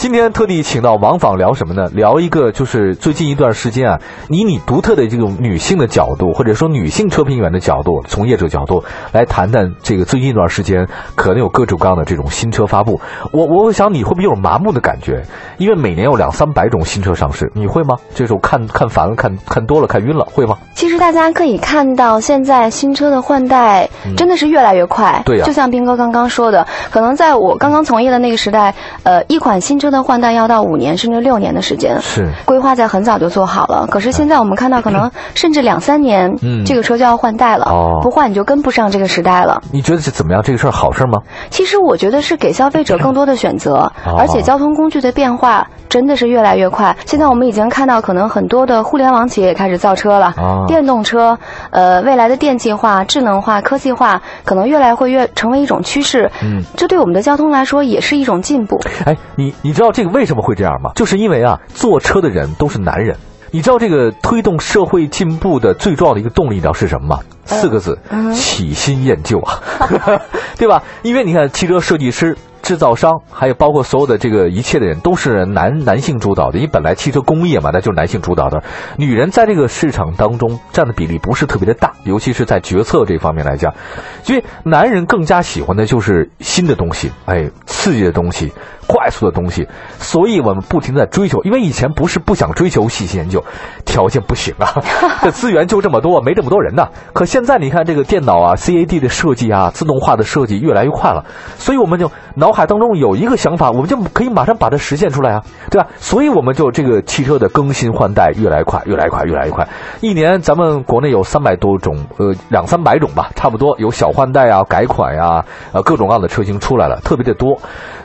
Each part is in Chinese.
今天特地请到王访聊什么呢？聊一个就是最近一段时间啊，以你独特的这种女性的角度，或者说女性车评员的角度、从业者角度来谈谈这个最近一段时间可能有各种各样的这种新车发布。我我想你会不会有种麻木的感觉？因为每年有两三百种新车上市，你会吗？这种看看烦了、看看多了、看晕了，会吗？其实大家可以看到，现在新车的换代真的是越来越快。对呀就像斌哥刚刚说的，可能在我刚刚从业的那个时代，呃，一款新车的换代要到五年甚至六年的时间，是规划在很早就做好了。可是现在我们看到，可能甚至两三年，嗯这个车就要换代了。哦不换你就跟不上这个时代了。你觉得是怎么样？这个事儿好事儿吗？其实我觉得是给消费者更多的选择，哦而且交通工具的变化真的是越来越快。现在我们已经看到，可能很多的互联网企业也开始造车了，哦电动车，呃，未来的电气化、智能化、科技化，可能越来会越成为一种趋势。嗯，这对我们的交通来说也是一种进步。哎，你你知道这个为什么会这样吗？就是因为啊，坐车的人都是男人。你知道这个推动社会进步的最重要的一个动力，你知道是什么吗？四个字：嗯喜新厌旧啊，对吧？因为你看，汽车设计师、制造商，还有包括所有的这个一切的人，都是男男性主导的。因为本来汽车工业嘛，那就是男性主导的，女人在这个市场当中占的比例不是特别的大，尤其是在决策这方面来讲，所以男人更加喜欢的就是新的东西，哎，刺激的东西。快速的东西，所以我们不停在追求。因为以前不是不想追求细心研究，条件不行啊，这资源就这么多，没这么多人呐。可现在你看这个电脑啊、CAD 的设计啊、自动化的设计越来越快了，所以我们就脑海当中有一个想法，我们就可以马上把它实现出来啊，对吧？所以我们就这个汽车的更新换代越来越快，越来越快，越来越快。一年咱们国内有三百多种，呃，两三百种吧，差不多有小换代啊、改款呀、呃，各种各样的车型出来了，特别的多，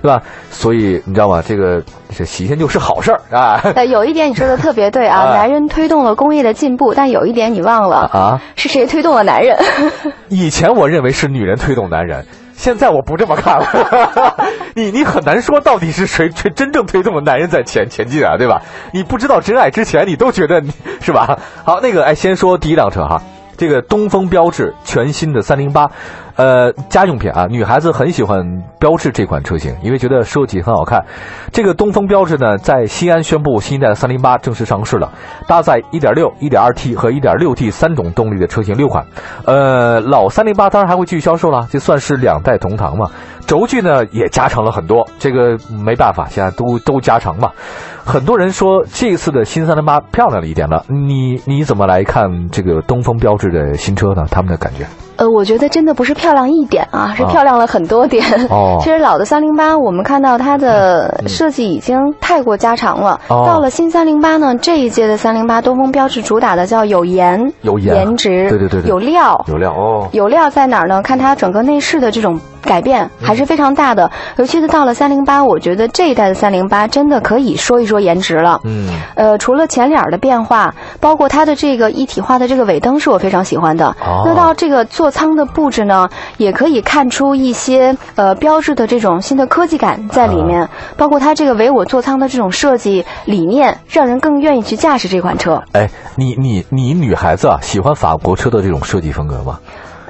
对吧？所以你知道吗？这个这洗钱就是好事儿啊呃，有一点你说的特别对啊，啊男人推动了工业的进步，但有一点你忘了，啊！是谁推动了男人？以前我认为是女人推动男人。现在我不这么看了，你你很难说到底是谁谁真正推动了男人在前前进啊，对吧？你不知道真爱之前，你都觉得你是吧？好，那个哎，先说第一辆车哈，这个东风标致全新的三零八，呃，家用品啊，女孩子很喜欢标致这款车型，因为觉得设计很好看。这个东风标致呢，在西安宣布新一代的三零八正式上市了，搭载1.6、1.2T 和 1.6T 三种动力的车型六款。呃，老三零八当然还会继续销售了，这算是两代同堂嘛。轴距呢也加长了很多，这个没办法，现在都都加长嘛。很多人说这次的新三零八漂亮了一点了，你你怎么来看这个东风标致的新车呢？他们的感觉？呃，我觉得真的不是漂亮一点啊，是漂亮了很多点。哦 其实老的三零八，我们看到它的设计已经太过加长了。哦到了新三零八呢，这一届的三零八东风标致主打的叫有颜、有颜颜值，对对对对有料。有料哦，有料在哪儿呢？看它整个内饰的这种改变还是非常大的，尤其是到了三零八，我觉得这一代的三零八真的可以说一说颜值了。嗯，呃，除了前脸儿的变化，包括它的这个一体化的这个尾灯是我非常喜欢的。哦那到这个座舱的布置呢，也可以看出一些呃标志的这种新的科技感在里面，包括它这个唯我座舱的这种设计理念，让人更愿意去驾驶这款车。哎，你你你女孩子啊，喜欢法国车的这种设计风格吗？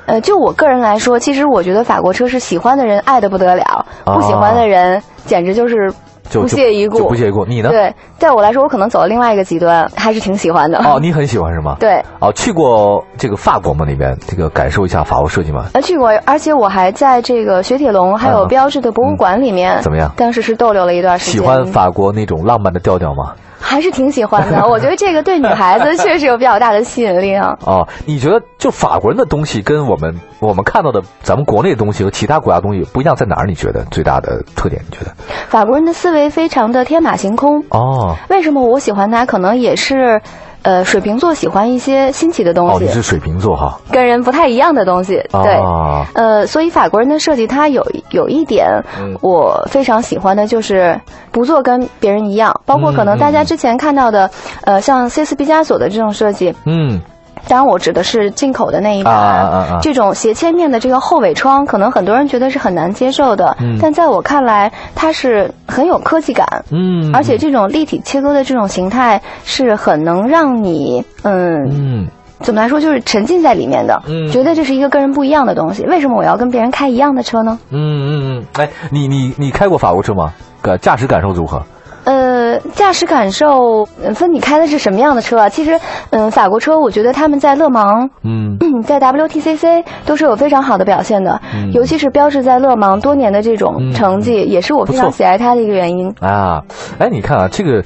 呃，就我个人来说，其实我觉得法国车是喜欢的人爱的不得了，哦不喜欢的人简直就是就不屑一顾。不屑一顾。你呢？对，在我来说，我可能走了另外一个极端，还是挺喜欢的。哦，你很喜欢是吗？。对，哦，去过这个法国吗？那边这个感受一下法国设计吗？呃，去过，而且我还在这个雪铁龙还有啊标志的博物馆里面，怎么样当时是逗留了一段时间，喜欢法国那种浪漫的调调吗？还是挺喜欢的。我觉得这个对女孩子 确实有比较大的吸引力啊。哦，你觉得就法国人的东西跟我们我们看到的咱们国内的东西和其他国家东西不一样在哪儿？你觉得最大的特点？你觉得？法国人的思维非常的天马行空。哦为什么我喜欢他？可能也是，呃，水瓶座喜欢一些新奇的东西哦，西，你是水瓶座哈？跟人不太一样的东西。对。啊，呃，所以法国人的设计，它有有一点嗯我非常喜欢的，就是不做跟别人一样。包括可能大家之前看到的，呃，像 C 斯毕加索的这种设计，嗯当然我指的是进口的那一款。啊啊啊啊这种斜切面的这个后尾窗，可能很多人觉得是很难接受的，嗯但在我看来，它是很有科技感。嗯，而且这种立体切割的这种形态是很能让你，嗯，嗯怎么来说，就是沉浸在里面的，嗯觉得这是一个跟人不一样的东西。为什么我要跟别人开一样的车呢？嗯嗯嗯，哎，你你你开过法国车吗？感驾驶感受如何？呃，驾驶感受呃分你开的是什么样的车啊？其实，嗯、法国车我觉得他们在勒芒。嗯嗯，在 WTCC 都是有非常好的表现的，嗯尤其是标志在勒芒多年的这种嗯成绩，也是我非常喜爱它的一个原因。啊，哎，你看啊，这个，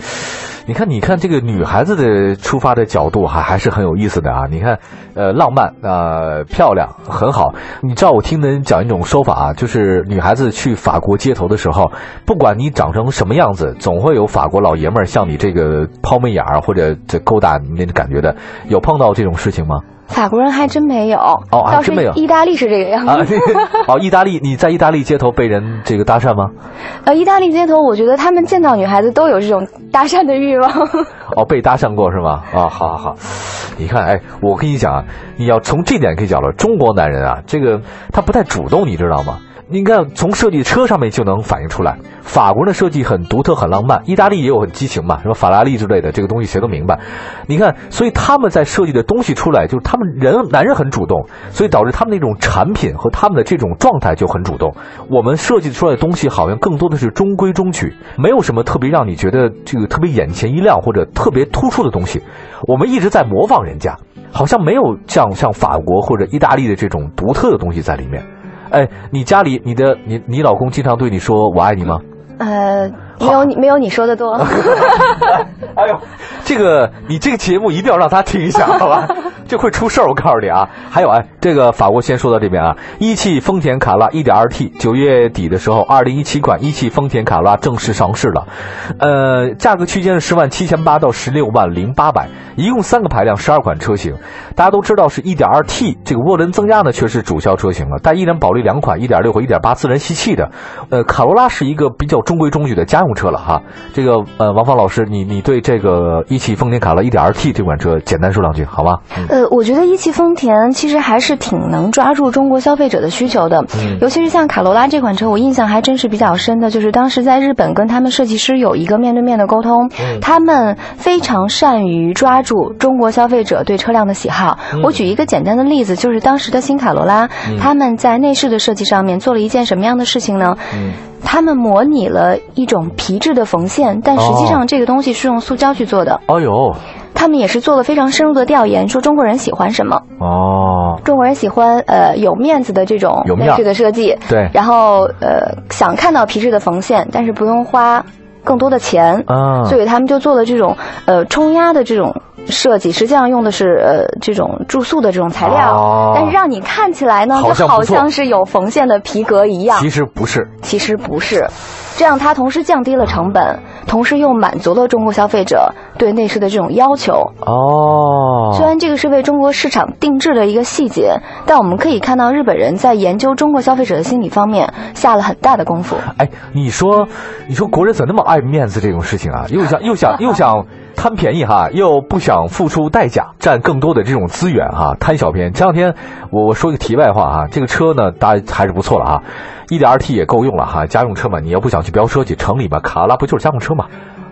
你看，你看这个女孩子的出发的角度还还是很有意思的啊。你看，呃，浪漫呃，漂亮，很好。你知道我听人讲一种说法啊，就是女孩子去法国街头的时候，不管你长成什么样子，总会有法国老爷们儿向你这个抛媚眼儿或者这勾搭你那种感觉的。有碰到这种事情吗？法国人还真没有，哦还倒是真没有意大利是这个样子。啊，哦，意大利，你在意大利街头被人这个搭讪吗？呃，意大利街头，我觉得他们见到女孩子都有这种搭讪的欲望。哦，被搭讪过是吗？啊，好好好，你看，哎，我跟你讲啊，你要从这点可以讲了，中国男人啊，这个他不太主动，你知道吗？你看，从设计车上面就能反映出来，法国人的设计很独特、很浪漫，意大利也有很激情嘛，什么法拉利之类的，这个东西谁都明白。你看，所以他们在设计的东西出来，就是他们人男人很主动，所以导致他们那种产品和他们的这种状态就很主动。我们设计出来的东西好像更多的是中规中矩，没有什么特别让你觉得这个特别眼前一亮或者特别突出的东西。我们一直在模仿人家，好像没有像像法国或者意大利的这种独特的东西在里面。哎，你家里你的你你老公经常对你说我爱你吗？呃，没有你没有你说的多。哎呦，这个你这个节目一定要让他听一下，好吧？这会出事儿，我告诉你啊。还有哎，这个法国先说到这边啊，一汽丰田卡罗拉 1.2T，九月底的时候，二零一七款一汽丰田卡罗拉正式上市了，呃，价格区间是十万七千八到十六万零八百，一共三个排量，十二款车型。大家都知道是 1.2T，这个涡轮增压呢却是主销车型了，但依然保留两款1.6和1.8自然吸气的。呃，卡罗拉是一个比较中规中矩的家用车了哈。这个呃，王芳老师，你你对这个一汽丰田卡罗拉 1.2T 这款车简单说两句好吗？嗯，我觉得一汽丰田其实还是挺能抓住中国消费者的需求的，嗯。尤其是像卡罗拉这款车，我印象还真是比较深的，就是当时在日本跟他们设计师有一个面对面的沟通，嗯。他们非常善于抓住中国消费者对车辆的喜好。嗯。我举一个简单的例子，就是当时的新卡罗拉，他们在内饰的设计上面做了一件什么样的事情呢？嗯。他们模拟了一种皮质的缝线，但实际上这个东西是用塑胶去做的。哦呦他们也是做了非常深入的调研，说中国人喜欢什么。哦，中国人喜欢呃有面子的这种有面儿内饰的设计，对。然后呃想看到皮质的缝线，但是不用花更多的钱，啊，所以他们就做了这种呃冲压的这种设计，实际上用的是呃这种注塑的这种材料，哦但是让你看起来呢，就好像是有缝线的皮革一样，其实不是，其实不是。这样它同时降低了成本，同时又满足了中国消费者对内饰的这种要求。哦，虽然这个是为中国市场定制的一个细节，但我们可以看到日本人在研究中国消费者的心理方面下了很大的功夫。哎，你说，你说国人怎么那么爱面子这种事情啊？又想又想又想贪便宜哈，又不想付出代价，占更多的这种资源哈，贪小便宜。前两天我我说个题外话哈，这个车呢，大家还是不错了哈，一点二 T 也够用了哈，家用车嘛，你要不想去飙车去，城里嘛，卡罗拉不就是家用车嘛？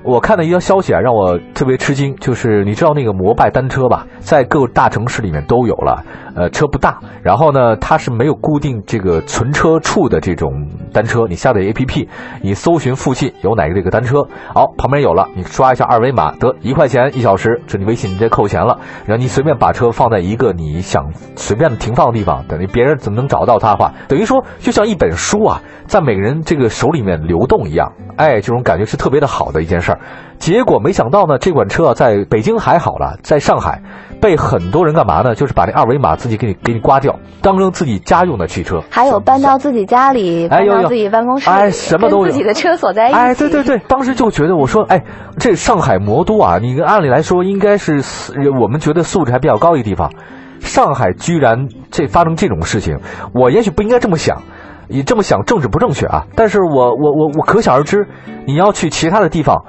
我看到一条消息啊，让我特别吃惊，就是你知道那个摩拜单车吧，在各大城市里面都有了，呃，车不大，然后呢，它是没有固定这个存车处的这种单车，你下载 APP，你搜寻附近有哪个这个单车，好，旁边有了，你刷一下二维码，得一块钱一小时，这你微信你这扣钱了，然后你随便把车放在一个你想随便的停放的地方，等于别人怎么能找到它的话，等于说就像一本书啊，在每个人这个手里面流动一样，哎，这种感觉是特别的好的一件事儿。结果没想到呢，这款车啊，在北京还好了，在上海被很多人干嘛呢？就是把这二维码自己给你给你刮掉，当成自己家用的汽车。还有搬到自己家里，搬到自己办公室里，哎什么都有自己的车锁在一起。哎，对对对，当时就觉得我说，哎，这上海魔都啊，你按理来说应该是我们觉得素质还比较高一个地方，上海居然这发生这种事情，我也许不应该这么想。你这么想政治不正确啊，但是我我我我可想而知，你要去其他的地方，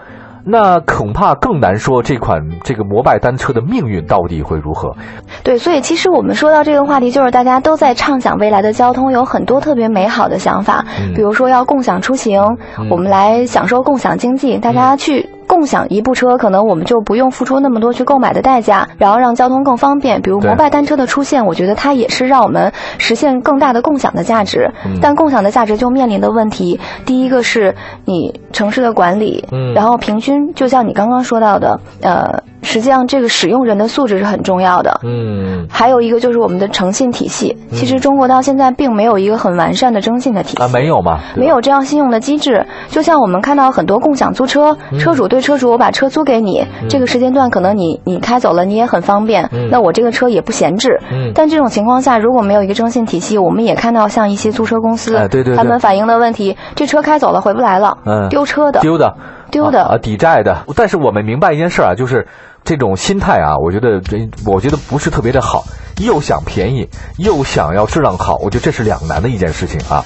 那恐怕更难说这款这个摩拜单车的命运到底会如何。对，所以其实我们说到这个话题，就是大家都在畅想未来的交通有很多特别美好的想法，嗯比如说要共享出行，嗯我们来享受共享经济，大家去共共享一部车，可能我们就不用付出那么多去购买的代价，然后让交通更方便。比如摩拜单车的出现，我觉得它也是让我们实现更大的共享的价值。嗯但共享的价值就面临的问题，第一个是你城市的管理，嗯然后平均，就像你刚刚说到的，呃，实际上这个使用人的素质是很重要的。嗯还有一个就是我们的诚信体系，其实中国到现在并没有一个很完善的征信的体系。啊，没有吗？没有这样信用的机制，就像我们看到很多共享租车，嗯车主对车主，我把车租给你，这个时间段可能你你开走了，你也很方便，嗯那我这个车也不闲置。嗯但这种情况下，如果没有一个征信体系，我们也看到像一些租车公司，哎对对对他们反映的问题，这车开走了回不来了，嗯丢车的，丢的，丢的啊，啊抵债的。但是我们明白一件事啊，就是这种心态啊，我觉得这我觉得不是特别的好，又想便宜，又想要质量好，我觉得这是两难的一件事情啊。